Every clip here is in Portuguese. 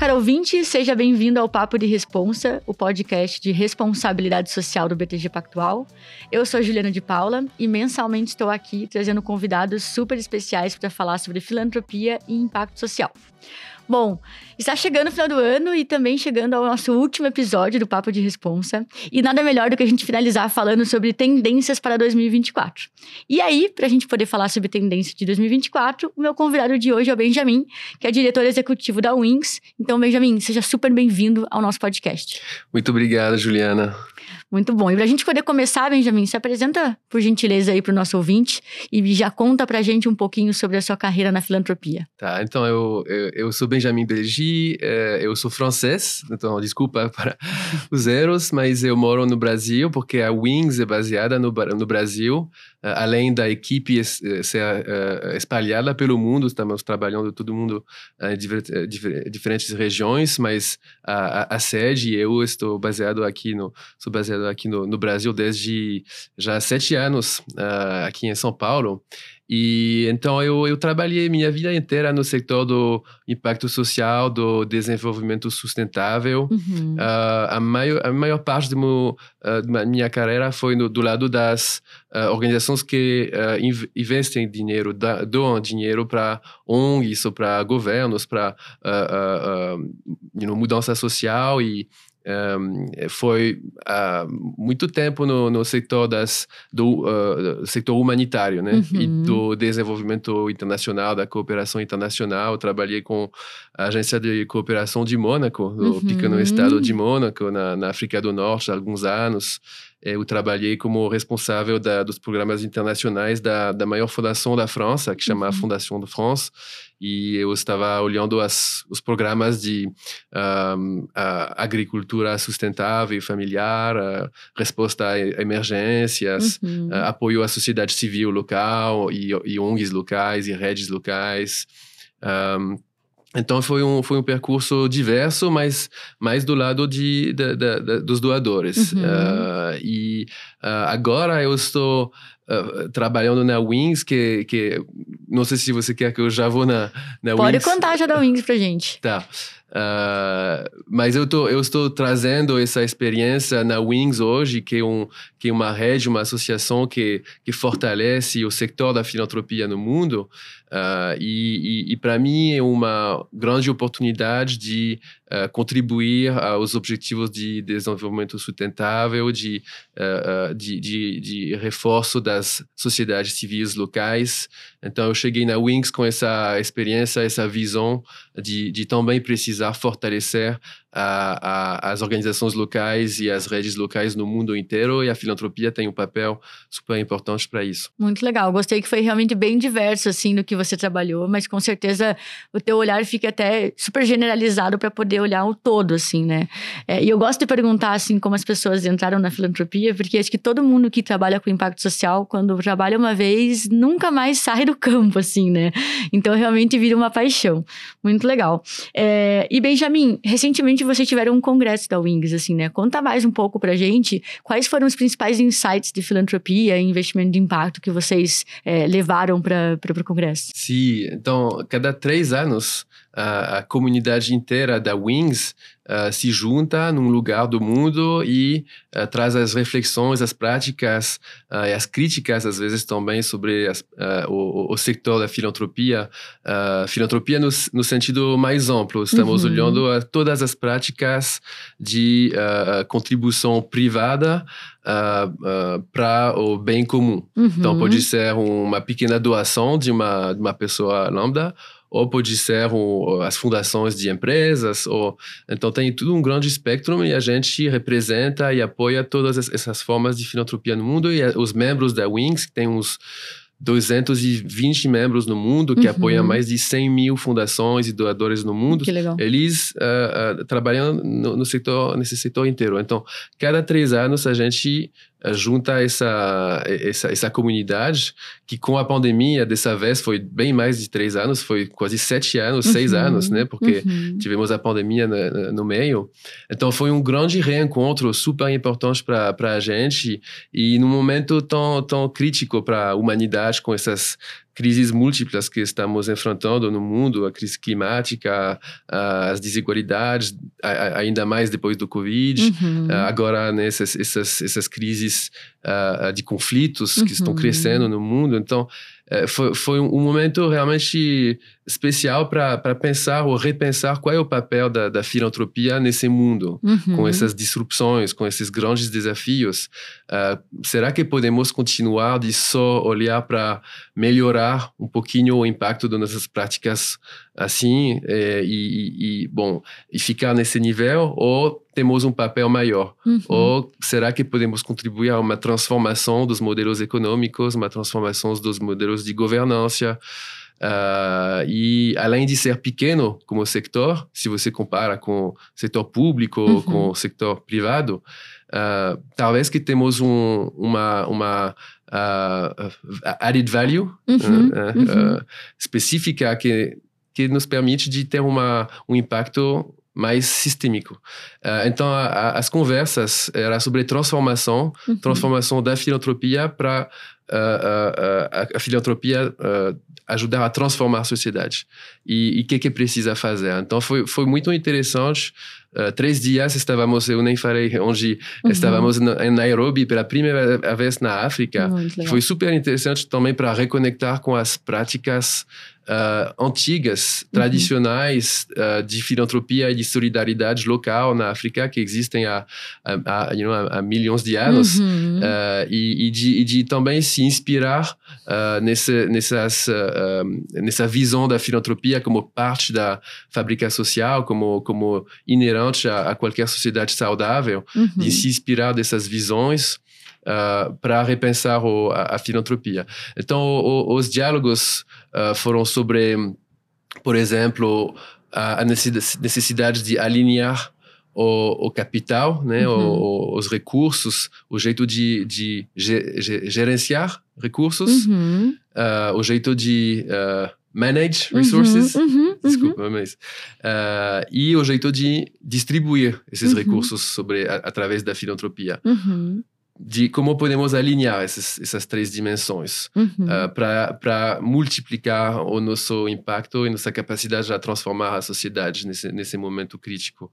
caro ouvinte, seja bem-vindo ao Papo de Responsa, o podcast de responsabilidade social do BTG Pactual. Eu sou Juliana de Paula e mensalmente estou aqui trazendo convidados super especiais para falar sobre filantropia e impacto social. Bom, está chegando o final do ano e também chegando ao nosso último episódio do Papo de Responsa. E nada melhor do que a gente finalizar falando sobre tendências para 2024. E aí, para a gente poder falar sobre tendência de 2024, o meu convidado de hoje é o Benjamin, que é diretor executivo da Wings. Então, Benjamin, seja super bem-vindo ao nosso podcast. Muito obrigado, Juliana. Muito bom. E para a gente poder começar, Benjamin, se apresenta, por gentileza, aí para o nosso ouvinte e já conta para a gente um pouquinho sobre a sua carreira na filantropia. Tá, então eu, eu, eu sou Benjamin Belgi, é, eu sou francês, então desculpa para os erros, mas eu moro no Brasil porque a Wings é baseada no, no Brasil. Uh, além da equipe uh, ser uh, espalhada pelo mundo, estamos trabalhando todo mundo em diferentes regiões, mas a, a, a, sede, eu estou baseado aqui no, sou baseado aqui no, no Brasil desde já sete anos, aqui em São Paulo, e então eu, eu trabalhei minha vida inteira no setor do impacto social, do desenvolvimento sustentável. Uhum. Uh, a, maior, a maior parte meu, uh, da minha carreira foi no, do lado das uh, organizações que investem dinheiro, da, doam dinheiro para ONGs ou para governos, para you know, mudança social e um, foi há muito tempo no, no setor das do uh, setor humanitário né uhum. e do desenvolvimento internacional da cooperação internacional trabalhei com a agência de cooperação de Mônaco no uhum. pequeno estado de Mônaco na, na África do Norte há alguns anos eu trabalhei como responsável da, dos programas internacionais da, da maior fundação da França, que chama uhum. Fondation de France, e eu estava olhando as, os programas de um, agricultura sustentável e familiar, resposta a emergências, uhum. apoio à sociedade civil local e, e ONGs locais e redes locais. Um, então foi um, foi um percurso diverso, mas mais do lado de, de, de, de dos doadores. Uhum. Uh, e uh, agora eu estou uh, trabalhando na Wings, que, que não sei se você quer que eu já vou na, na Pode Wings. Pode contar já da Wings pra gente. tá. Mas eu, tô, eu estou trazendo essa experiência na Wings hoje, que é, um, que é uma rede, uma associação que, que fortalece o setor da filantropia no mundo. Uh, e, e, e para mim é uma grande oportunidade de uh, contribuir aos objetivos de desenvolvimento sustentável, de, uh, de, de, de, reforço das sociedades civis locais. Então eu cheguei na Wings com essa experiência, essa visão de, de também precisar fortalecer a, a, as organizações locais e as redes locais no mundo inteiro e a filantropia tem um papel super importante para isso. Muito legal, gostei que foi realmente bem diverso assim no que você trabalhou, mas com certeza o teu olhar fica até super generalizado para poder olhar o todo assim, né? É, e eu gosto de perguntar assim como as pessoas entraram na filantropia, porque acho que todo mundo que trabalha com impacto social, quando trabalha uma vez, nunca mais sai do campo assim, né? Então realmente vira uma paixão. Muito legal. É, e Benjamin, recentemente recentemente vocês tiveram um congresso da Wings, assim, né? Conta mais um pouco pra gente quais foram os principais insights de filantropia e investimento de impacto que vocês é, levaram para o congresso. Sim, então, cada três anos, a, a comunidade inteira da Wings uh, se junta num lugar do mundo e uh, traz as reflexões, as práticas uh, e as críticas, às vezes, também sobre as, o, o, setor da filantropia. filantropia no, no, sentido mais amplo. Estamos uhum. olhando a todas as práticas de contribuição privada para o bem comum. Uhum. Então, pode ser uma pequena doação de uma, de uma pessoa lambda ou pode ser um, as fundações de empresas, ou então tem tudo um grande espectro e a gente representa e apoia todas essas formas de filantropia no mundo e os membros da Wings, que tem uns 220 membros no mundo, que uhum. apoiam mais de 100 mil fundações e doadores no mundo. Que legal. Eles uh, uh, trabalham no, no, setor, nesse setor inteiro. Então, cada três anos a gente junta essa, essa, essa comunidade, que com a pandemia, dessa vez, foi bem mais de três anos, foi quase sete anos, uhum. seis anos, né? Porque uhum. tivemos a pandemia no, no, meio. Então, foi um grande reencontro super importante para a gente e num momento tão, tão crítico para a humanidade com essas crises múltiplas que estamos enfrentando no mundo, a crise climática, as desigualdades, ainda mais depois do Covid, uhum. agora nessas né, essas, essas crises de conflitos que uhum. estão crescendo no mundo. Então, é, foi, foi um momento realmente especial para pensar ou repensar qual é o papel da, da filantropia nesse mundo, uhum. com essas disrupções, com esses grandes desafios. Uh, será que podemos continuar de só olhar para melhorar um pouquinho o impacto das nossas práticas assim é, e, e, bom e ficar nesse nível ou temos um papel maior uhum. ou será que podemos contribuir a uma transformação dos modelos econômicos uma transformação dos modelos de governança uh, e além de ser pequeno como setor se você compara com setor público uhum. com setor privado uh, talvez que temos um, uma uma uh, added value uhum. Uhum. específica que que nos permite de ter uma, um impacto mais sistêmico. Uh, então, a, a, as conversas era sobre transformação, uhum. transformação da filantropia para uh, a, filantropia ajudar a transformar a sociedade. E o que que precisa fazer? Então, foi, foi muito interessante. Três dias estávamos, eu nem falei onde, uhum. estávamos em Nairobi pela primeira vez na África. Foi super interessante também para reconectar com as práticas uh, antigas, uhum. tradicionais uh, de filantropia e de solidariedade local na África que existem há, há, you know, há milhões de anos uhum. uh, e, e, de, e, de, também se inspirar nesse, nessas, nessa visão da filantropia como parte da fábrica social, como, como inerente a, a qualquer sociedade saudável, uhum. de se inspirar dessas visões uh, para repensar o, a, a, filantropia. Então, o, os diálogos uh, foram sobre, por exemplo, a, a necessidade de alinhar o, o, capital, né, uhum. o, os recursos, o jeito de, de gerenciar recursos, uhum. uh, o jeito de uh, manage resources, uhum, uhum, uhum. desculpa, mas uh, e o jeito de distribuir esses uhum. recursos sobre a, através da filantropia. Uhum de como podemos alinhar essas, essas três dimensões uhum. uh, para multiplicar o nosso impacto e nossa capacidade de transformar a sociedade nesse, nesse momento crítico.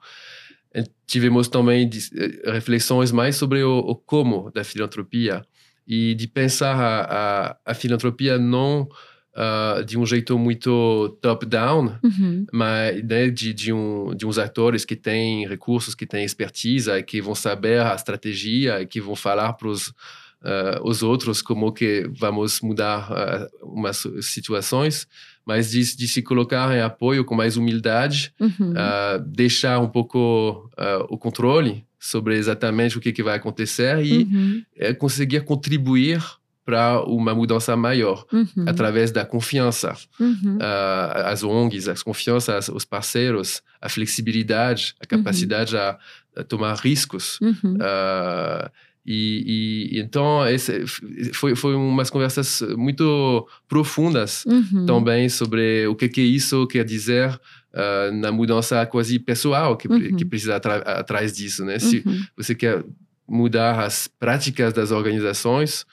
E tivemos também de, uh, reflexões mais sobre o, o, como da filantropia e de pensar a, a, a filantropia não uh, de um jeito muito top-down, uhum. mas né, de, de, um, de uns atores que têm recursos, que têm expertise, que vão saber a estratégia, que vão falar para os uh, os outros como que vamos mudar uh, umas situações, mas de, de, se colocar em apoio com mais humildade, uhum. uh, deixar um pouco o controle sobre exatamente o que, que vai acontecer e uhum. conseguir contribuir para uma mudança maior, uhum. através da confiança. Uhum. Uh, as ONGs, a confiança, os parceiros, a flexibilidade, a uhum. capacidade uhum. a, a, tomar riscos. Uh, e, e, então, esse foi, foi umas conversas muito profundas uhum. também sobre o que, que isso quer dizer uh, na mudança quase pessoal que, que precisa atrás disso. Né? Se você quer mudar as práticas das organizações,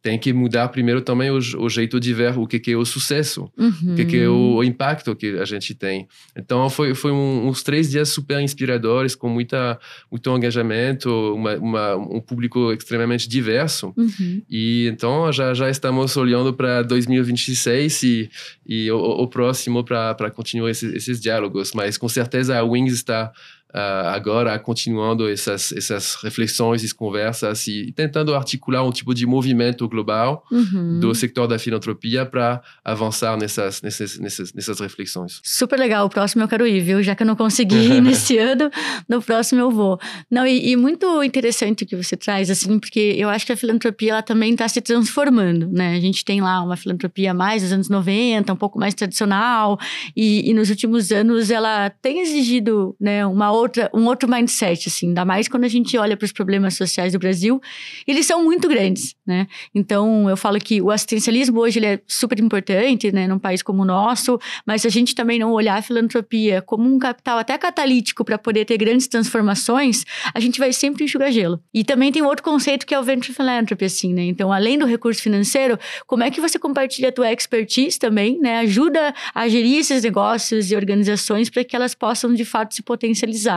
tem que mudar primeiro também o, o, jeito de ver o que, que é o sucesso, uhum. o que, que é o, o, impacto que a gente tem. Então foi foi um, uns três dias super inspiradores com muita muito engajamento, uma, uma, um público extremamente diverso. Uhum. E então já já estamos olhando para 2026 e e o, o próximo para continuar esses, esses diálogos. Mas com certeza a Wings está uh, agora continuando essas, essas reflexões e conversas e tentando articular um tipo de movimento global uhum. do setor da filantropia para avançar nessas, nessas, nessas, nessas reflexões. Super legal. O próximo eu quero ir, viu? Já que eu não consegui ir nesse ano, no próximo eu vou. Não, e, e, muito interessante o que você traz, assim, porque eu acho que a filantropia ela também está se transformando, né? A gente tem lá uma filantropia mais dos anos 90, um pouco mais tradicional, e, e nos últimos anos ela tem exigido né, uma outra, um outro mindset, assim, ainda mais quando a gente olha para os problemas sociais do Brasil, eles são muito grandes, né? Então, eu falo que o assistencialismo hoje ele é super importante, né, num país como o nosso, mas se a gente também não olhar a filantropia como um capital até catalítico para poder ter grandes transformações, a gente vai sempre enxugar gelo. E também tem outro conceito que é o venture philanthropy, assim, né? Então, além do recurso financeiro, como é que você compartilha a tua expertise também, né? Ajuda a gerir esses negócios e organizações para que elas possam, de fato, se potencializar.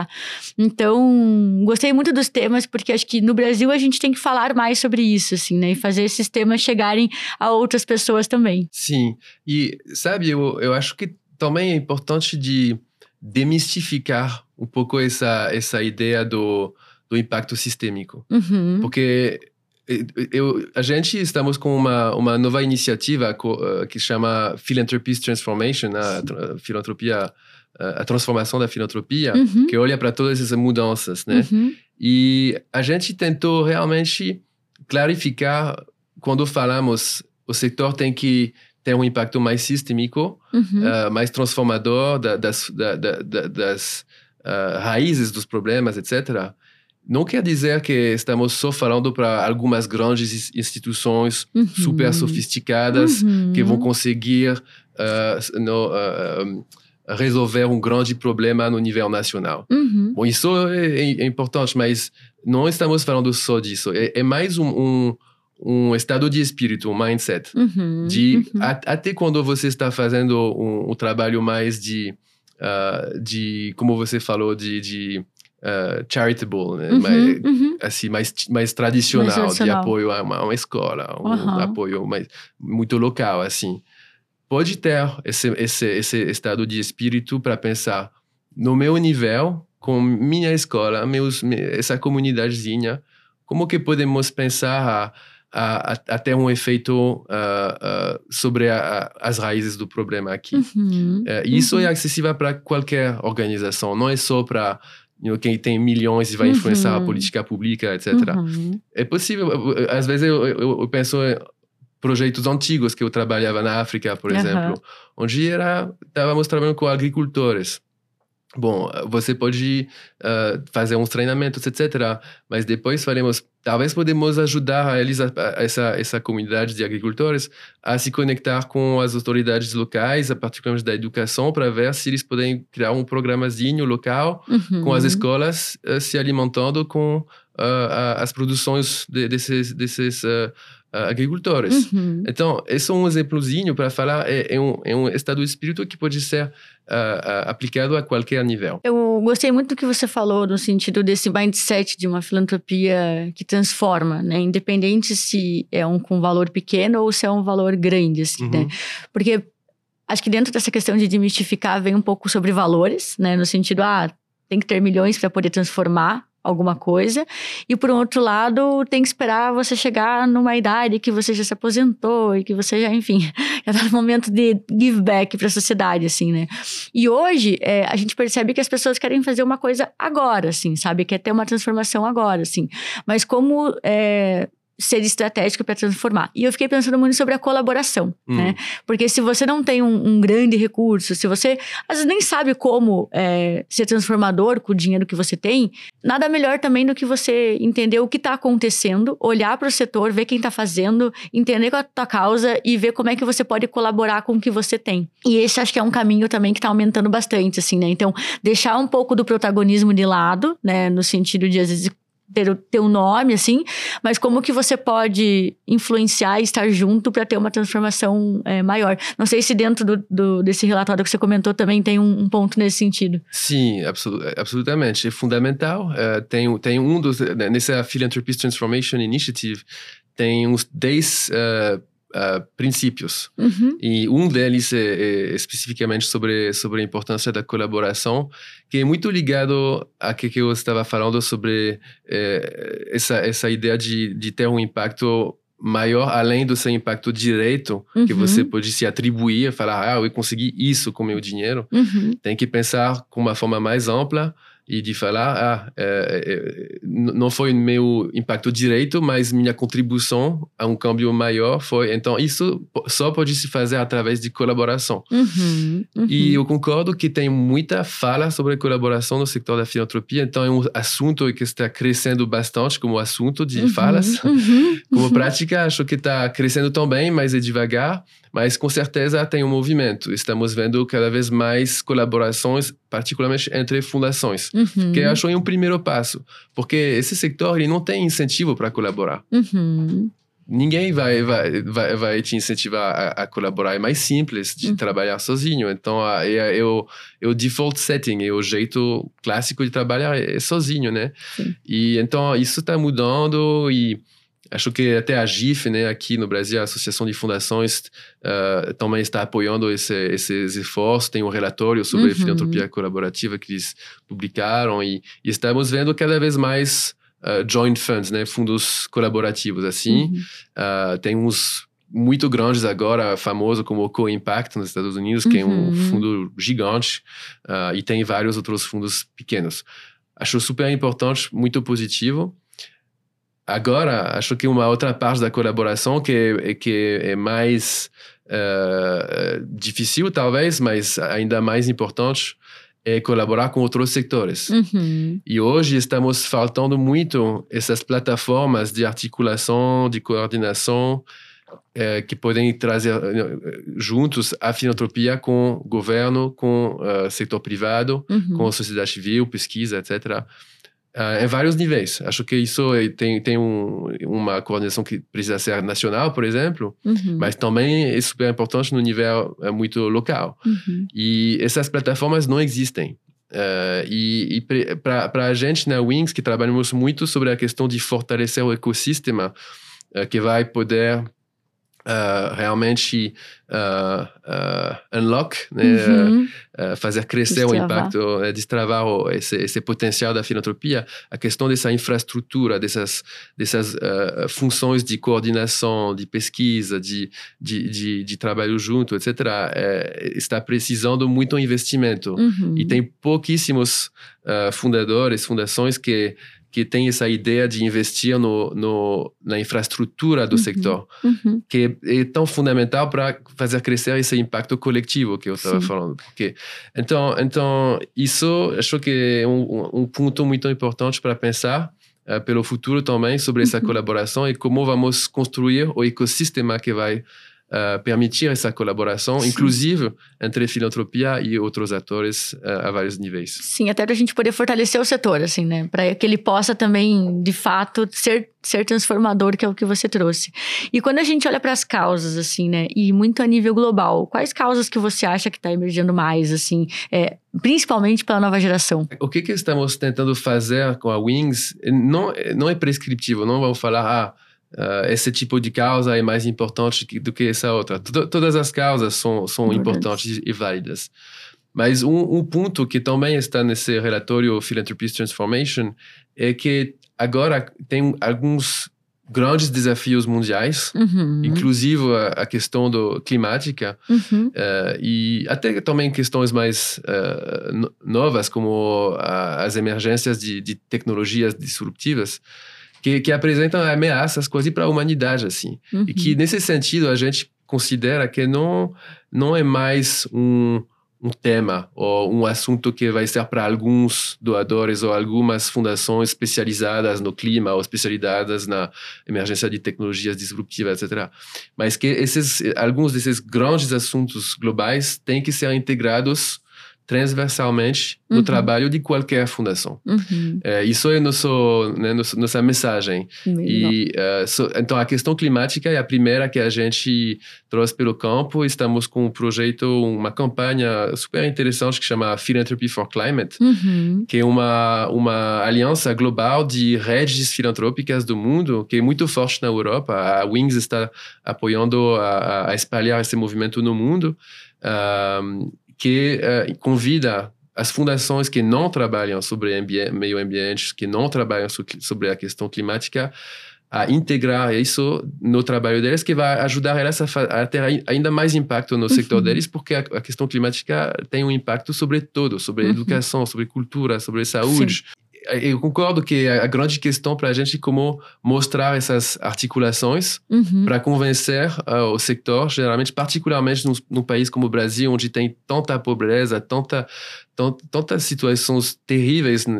Então, gostei muito dos temas, porque acho que no Brasil a gente tem que falar mais sobre isso, assim, né? E fazer esses temas chegarem a outras pessoas também. Sim. E, sabe, eu, eu acho que também é importante de demistificar um pouco essa, essa ideia do, do impacto sistêmico. Uhum. Porque eu, a gente estamos com uma, uma nova iniciativa uh, que chama Philanthropy's Transformation, a filantropia, a transformação da filantropia, uhum. que olha para todas essas mudanças, né? Uhum. E a gente tentou realmente clarificar quando falamos o setor tem que ter um impacto mais sistêmico, uhum. uh, mais transformador da, das, da, da, das uh, raízes dos problemas, etc. Não quer dizer que estamos só falando para algumas grandes instituições uhum. super sofisticadas uhum. que vão conseguir uh, no, resolver um grande problema no nível nacional. Uhum. Bom, isso é, é, importante, mas não estamos falando só disso. É, é mais um, um um estado de espírito, um mindset. Uhum, de uhum. a, até quando você está fazendo um, um trabalho mais de, uh, de como você falou, de, de uh, charitable, né? Uhum, mais, uhum. assim, mais, mais tradicional, Mais tradicional. de apoio a uma, uma escola, um Uhum. apoio mais, muito local, assim. Pode ter esse, esse, esse estado de espírito para pensar no meu nível, com minha escola, meus, me- essa comunidadezinha, como que podemos pensar a, a, a, ter um efeito ah, ah, sobre a- as raízes do problema aqui. Uhum. É, isso Uhum. é acessível para qualquer organização, não é só para quem tem milhões e vai influenciar a Uhum. política pública, etc. Uhum. É possível, às vezes eu, eu, eu penso projetos antigos que eu trabalhava na África, por Aham. exemplo, onde era estávamos trabalhando com agricultores. Bom, você pode ah, fazer uns treinamentos, etc. Mas depois faremos, talvez podemos ajudar eles, a, a- essa essa comunidade de agricultores, a se conectar com as autoridades locais, a particularmente da educação, para ver se eles podem criar um programazinho local Uhum. com as escolas eh, se alimentando com a- as produções de- desses, desses ah, agricultores. Uhum. Então, esse é um exemplozinho para falar, é, é, um, é um estado de espírito que pode ser ah, ah, aplicado a qualquer nível. Eu gostei muito do que você falou no sentido desse mindset de uma filantropia que transforma, né? Independente se é um com valor pequeno ou se é um valor grande, assim, né? Uhum. Porque acho que dentro dessa questão de demistificar vem um pouco sobre valores, né? No sentido, ah, tem que ter milhões para poder transformar alguma coisa. E por outro lado, tem que esperar você chegar numa idade que você já se aposentou e que você já, enfim, já tá no momento de give back para a sociedade, assim, né? E hoje, é, a gente percebe que as pessoas querem fazer uma coisa agora, assim, sabe? Quer ter uma transformação agora, assim. Mas como é, ser estratégico para transformar? E eu fiquei pensando muito sobre a colaboração, Hum. né? Porque se você não tem um, um grande recurso, se você às vezes nem sabe como é, ser transformador com o dinheiro que você tem, nada melhor também do que você entender o que está acontecendo, olhar para o setor, ver quem está fazendo, entender qual é a tua causa e ver como é que você pode colaborar com o que você tem. E esse acho que é um caminho também que está aumentando bastante, assim, né? Então, deixar um pouco do protagonismo de lado, né? No sentido de, às vezes, ter o teu nome, assim, mas como que você pode influenciar e estar junto para ter uma transformação é, maior. Não sei se dentro do, do- desse relatório que você comentou também tem um, um ponto nesse sentido. Sim, absolu- absolutamente. É fundamental. Eh, tem, tem um dos. Nessa Philanthropist Transformation Initiative, tem uns 10 eh, eh, princípios. Uhum, E um deles é, é especificamente sobre, sobre a importância da colaboração, que é muito ligado a que, que eu estava falando sobre eh, essa, essa ideia de, de ter um impacto maior além do seu impacto direto, que Uhum. você pode se atribuir, falar, ah, eu consegui isso com meu dinheiro. uhum, Tem que pensar com uma forma mais ampla e de falar, ah, é, é, não foi meu impacto direto, mas minha contribuição a um câmbio maior foi. Então, isso só pode se fazer através de colaboração. Uhum, uhum. E eu concordo que tem muita fala sobre colaboração no setor da filantropia, então é um assunto que está crescendo bastante como assunto de uhum, falas. uhum, Como uhum. prática, acho que está crescendo também, mas é devagar. Mas com certeza tem um movimento. Estamos vendo cada vez mais colaborações, particularmente entre fundações, Uhum, que eu acho é um primeiro passo, porque esse setor ele não tem incentivo para colaborar. uhum, Ninguém vai, vai, vai, vai te incentivar a, a colaborar. É mais simples de Uhum. trabalhar sozinho. Então, é, é o, é o default setting, é o jeito clássico de trabalhar é sozinho, né? Sim. E então, isso está mudando e acho que até a GIF, né, aqui no Brasil, a Associação de Fundações, ah, também está apoiando esse, esses esforços. Tem um relatório sobre Uhum. filantropia colaborativa que eles publicaram e, e estamos vendo cada vez mais ah, joint funds, né, fundos colaborativos assim. uhum. Ah, tem uns muito grandes agora, famoso como o Co-Impact nos Estados Unidos, que é um Uhum. fundo gigante, ah, e tem vários outros fundos pequenos. Acho super importante, muito positivo. Agora, acho que uma outra parte da colaboração que é, que é mais ah, difícil, talvez, mas ainda mais importante, é colaborar com outros setores. Uhum. E hoje estamos faltando muito essas plataformas de articulação, de coordenação, eh, que podem trazer juntos a filantropia com governo, com o setor privado, Uhum. com a sociedade civil, pesquisa, etc. eh, em vários níveis. Acho que isso é- tem, tem um, uma coordenação que precisa ser nacional, por exemplo, Uhum. mas também é super importante no nível eh, muito local. Uhum. E essas plataformas não existem. Eh, e e para a gente na Wings, que trabalhamos muito sobre a questão de fortalecer o ecossistema, eh, que vai poder eh, realmente eh, eh, unlock, né, Uhum. fazer crescer o Destravar. impacto, eh, destravar o, esse, esse potencial da filantropia, a questão dessa infraestrutura, dessas, dessas funções de coordenação, de pesquisa, de, de, de, de trabalho junto, etc., eh, está precisando muito investimento. Uhum. E tem pouquíssimos fundadores, fundações que que têm essa ideia de investir no, no, na infraestrutura do Uhum. sector, Uhum. que é tão fundamental para fazer crescer esse impacto coletivo que eu estava falando. Porque, então, então, isso acho que é um, um- ponto muito importante para pensar eh, pelo futuro também sobre essa Uhum. colaboração e como vamos construir o ecossistema que vai eh, permitir essa colaboração, Sim. inclusive entre filantropia e outros atores eh, a vários níveis. Sim, até para a gente poder fortalecer o setor, assim, né? Para que ele possa também, de fato, ser, ser transformador, que é o que você trouxe. E quando a gente olha para as causas, assim, né? E muito a nível global, quais causas que você acha que está emergindo mais, assim, é, principalmente pela nova geração? O que, que estamos tentando fazer com a Wings não, não é prescritivo, não vamos falar, ah, ah, esse tipo de causa é mais importante do que essa outra. Todo- todas as causas são, são importantes e válidas. Mas um, um ponto que também está nesse relatório Philanthropy's Transformation é que agora tem alguns grandes desafios mundiais, Uhum. inclusive a, a questão do climática, Uhum. eh, e até também questões mais no- novas, como as emergências de, de tecnologias disruptivas, que, que apresentam ameaças quase para a humanidade, assim. Uhum. E que, nesse sentido, a gente considera que não, não é mais um, um tema ou um assunto que vai ser para alguns doadores ou algumas fundações especializadas no clima ou especializadas na emergência de tecnologias disruptivas, etc. Mas que esses, alguns desses grandes assuntos globais têm que ser integrados transversalmente no Uhum. trabalho de qualquer fundação. Uhum. É, isso é nosso, né, nosso, nossa mensagem. E, eh, so- então, a questão climática é a primeira que a gente trouxe pelo campo. Estamos com um projeto, uma campanha super interessante que chama Philanthropy for Climate, Uhum. que é uma, uma aliança global de redes filantrópicas do mundo, que é muito forte na Europa. A Wings está apoiando a, a espalhar esse movimento no mundo, ahm, que eh, convida as fundações que não trabalham sobre ambi- meio ambiente, que não trabalham so- sobre a questão climática, a integrar isso no trabalho deles, que vai ajudar elas a, a ter ainda mais impacto no uhum. sector deles, porque a, a, questão climática tem um impacto sobre tudo, sobre uhum. educação, sobre cultura, sobre saúde. Sim eu concordo que a grande questão para a gente é como mostrar essas articulações uhum. para convencer uh, o sector, geralmente, particularmente num, num, país como o Brasil, onde tem tanta pobreza, tanta tantas situações terríveis, né?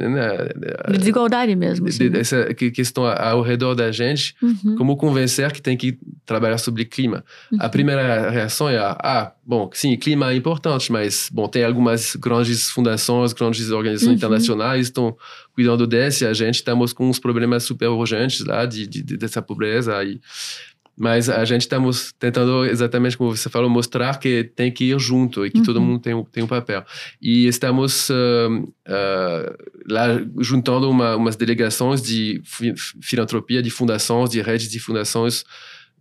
De desigualdade mesmo. Assim, de, essa questão ao redor da gente, uhum. como convencer que tem que trabalhar sobre clima. Uhum. A primeira reação é, ah, bom, sim, clima é importante, mas, bom, tem algumas grandes fundações, grandes organizações uhum. internacionais estão cuidando desse, a gente estamos com uns problemas super urgentes lá de, de, dessa pobreza e mas a gente estamos tentando, exatamente como você falou, mostrar que tem que ir junto e que uhum. todo mundo tem, tem um papel. E estamos uh, uh, lá juntando uma, umas delegações de filantropia, de fundações, de redes de fundações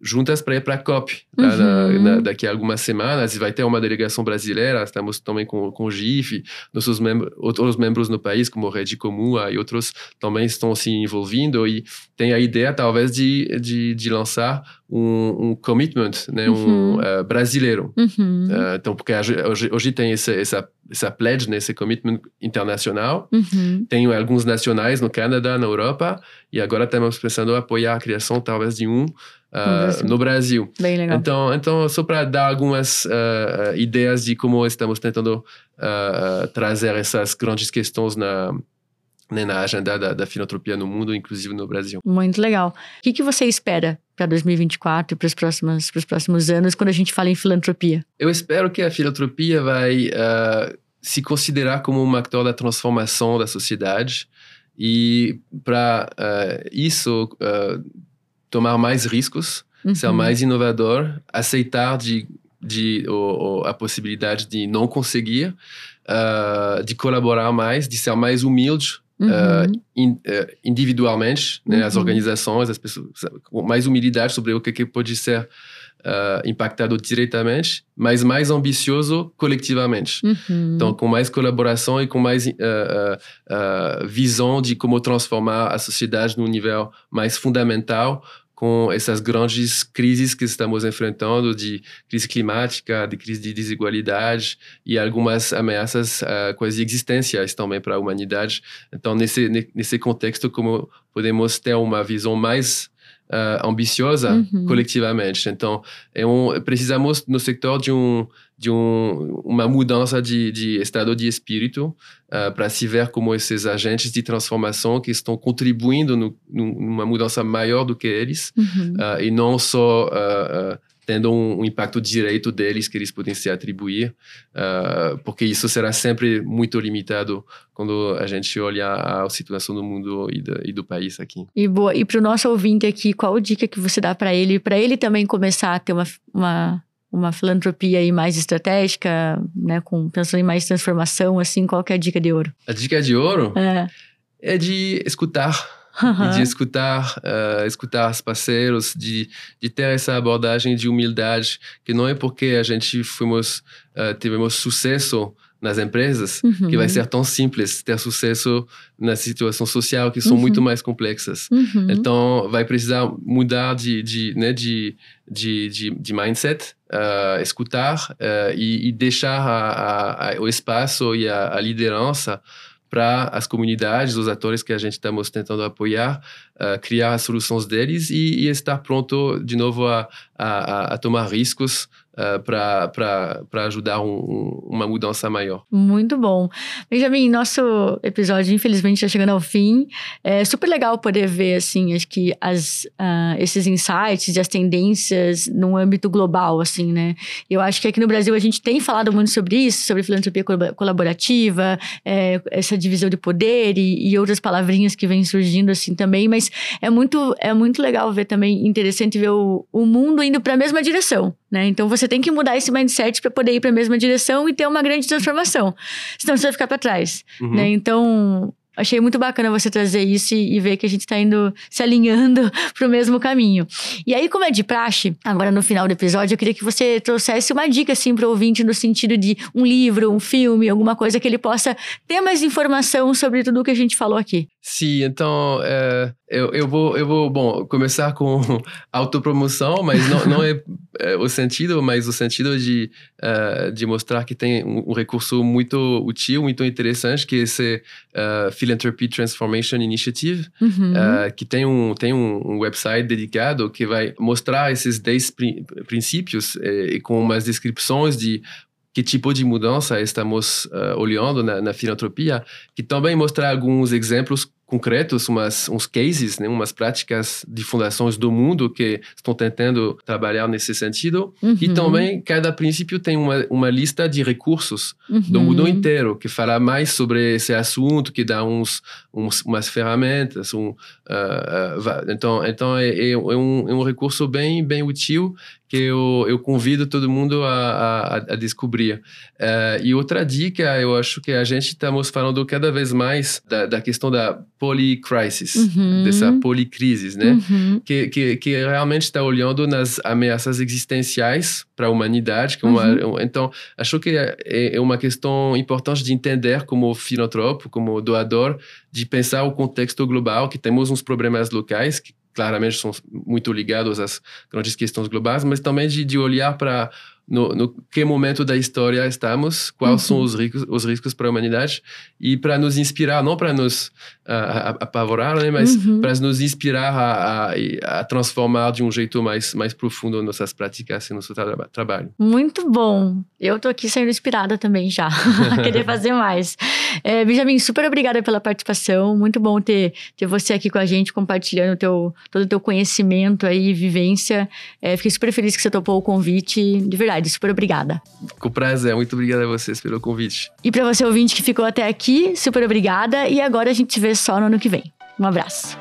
juntas para ir para a COP. Uhum. Na, na, daqui a algumas semanas vai ter uma delegação brasileira, estamos também com, com o GIF, nossos membros, outros membros no país, como Rede Comua e outros também estão se envolvendo e tem a ideia talvez de, de, de lançar um, um commitment né, uhum. um, uh, brasileiro. Uhum. Uh, então, porque hoje, hoje tem esse, essa, essa pledge, né, esse commitment internacional, uhum. tem alguns nacionais no Canadá, na Europa, e agora estamos pensando em apoiar a criação talvez de um uh, no Brasil. Bem legal. Então, então só para dar algumas uh, ideias de como estamos tentando trazer essas grandes questões na, né, na agenda da, da, filantropia no mundo, inclusive no Brasil. Muito legal. O que, que você espera para 2024 e para os próximos, próximos anos quando a gente fala em filantropia? Eu espero que a filantropia vai uh, se considerar como um ator da transformação da sociedade e para uh, isso uh, tomar mais riscos, uhum. ser mais inovador, aceitar de, de a possibilidade de não conseguir, uh, de colaborar mais, de ser mais humilde uhum. uh, in, uh, individualmente, né, uhum. as organizações, as pessoas, com mais humildade sobre o que, que pode ser Uh, impactado diretamente, mas mais ambicioso coletivamente. Uhum. Então, com mais colaboração e com mais visão de como transformar a sociedade num nível mais fundamental com essas grandes crises que estamos enfrentando, de crise climática, de crise de desigualdade e algumas ameaças uh, quase existenciais também para a humanidade. Então, nesse, nesse contexto, como podemos ter uma visão mais uh, ambiciosa uhum. coletivamente. Então, é um, precisamos no setor de um de um, uma mudança de, de, estado de espírito uh, para se ver como esses agentes de transformação que estão contribuindo no, numa mudança maior do que eles uhum. uh, e não só uh, tendo um, um, impacto direto deles que eles podem se atribuir, porque isso será sempre muito limitado quando a gente olha a situação do mundo e do, e do país aqui. E boa. E para o nosso ouvinte aqui, qual dica que você dá para ele, para ele também começar a ter uma, uma uma filantropia aí mais estratégica, né, com pensando em mais transformação, assim, qual que é a dica de ouro? A dica de ouro é, é de escutar. Uhum. de escutar, uh, escutar os parceiros, de, de ter essa abordagem de humildade, que não é porque a gente fomos, uh, tivemos sucesso nas empresas uhum. que vai ser tão simples ter sucesso na situação social que são uhum. muito mais complexas. Uhum. Então vai precisar mudar de, de, né, de, de, de, de mindset, uh, escutar uh, e, e, deixar a, a, o espaço e a, a liderança para as comunidades, os atores que a gente estamos tentando apoiar, uh, criar as soluções deles e, e, estar pronto de novo a, a, a tomar riscos uh, para ajudar um, uma mudança maior. Muito bom. Benjamin, nosso episódio, infelizmente, está chegando ao fim. É super legal poder ver, assim, acho que as, uh, esses insights e as tendências num âmbito global, assim, né? Eu acho que aqui no Brasil a gente tem falado muito sobre isso, sobre filantropia colaborativa, é, essa divisão de poder e, e outras palavrinhas que vêm surgindo, assim, também, mas é muito, é muito legal ver também, interessante ver o, o mundo indo para a mesma direção, né? Então você tem que mudar esse mindset para poder ir para a mesma direção e ter uma grande transformação. Senão você vai ficar para trás, uhum. né? Então, Achei muito bacana você trazer isso e, e ver que a gente está indo se alinhando para o mesmo caminho. E aí, como é de praxe, agora no final do episódio, eu queria que você trouxesse uma dica assim para o ouvinte no sentido de um livro, um filme, alguma coisa que ele possa ter mais informação sobre tudo o que a gente falou aqui. Sim, então é, eu, eu, vou, eu vou bom, começar com autopromoção, mas não, não é, é, o sentido, mas o sentido de, uh, de mostrar que tem um, um, recurso muito útil, muito interessante, que é esse uh, Philanthropy Transformation Initiative, uhum. uh, que tem, um, tem um, website dedicado que vai mostrar esses 10 princípios e com umas descrições de que tipo de mudança estamos uh, olhando na, na, filantropia, que também mostra alguns exemplos concretos, umas, uns cases, né, umas práticas de fundações do mundo que estão tentando trabalhar nesse sentido. Uhum. E também, cada princípio tem uma, uma lista de recursos uhum. do mundo inteiro, que fala mais sobre esse assunto, que dá uns, uns umas ferramentas. Um, uh, uh, então, então é, é, um, é um recurso bem, bem útil que eu, eu convido todo mundo a, a, a descobrir. Uh, e outra dica, eu acho que a gente estamos falando cada vez mais da, da questão da polycrisis, uhum. dessa policrise, né? Uhum. Que, que, que realmente está olhando nas ameaças existenciais para a humanidade. Que é uma, uhum. Então, acho que é, é uma questão importante de entender como filantropo, como doador, de pensar o contexto global, que temos uns problemas locais que claramente são muito ligados às grandes questões globais, mas também de, de olhar para no, no, que momento da história estamos, quais uhum. são os riscos, os riscos para a humanidade e para nos inspirar, não para nos uh, apavorar, né, mas uhum. para nos inspirar a, a, a, transformar de um jeito mais, mais profundo nossas práticas e nosso tra trabalho. Muito bom. Eu tô aqui sendo inspirada também já, a querer fazer mais. É, Benjamin, super obrigada pela participação. Muito bom ter, ter você aqui com a gente, compartilhando teu, todo o teu conhecimento aí, vivência. É, fiquei super feliz que você topou o convite. De verdade, super obrigada. Com prazer. Muito obrigada a vocês pelo convite. E para você ouvinte que ficou até aqui, super obrigada. E agora a gente se vê só no ano que vem. Um abraço.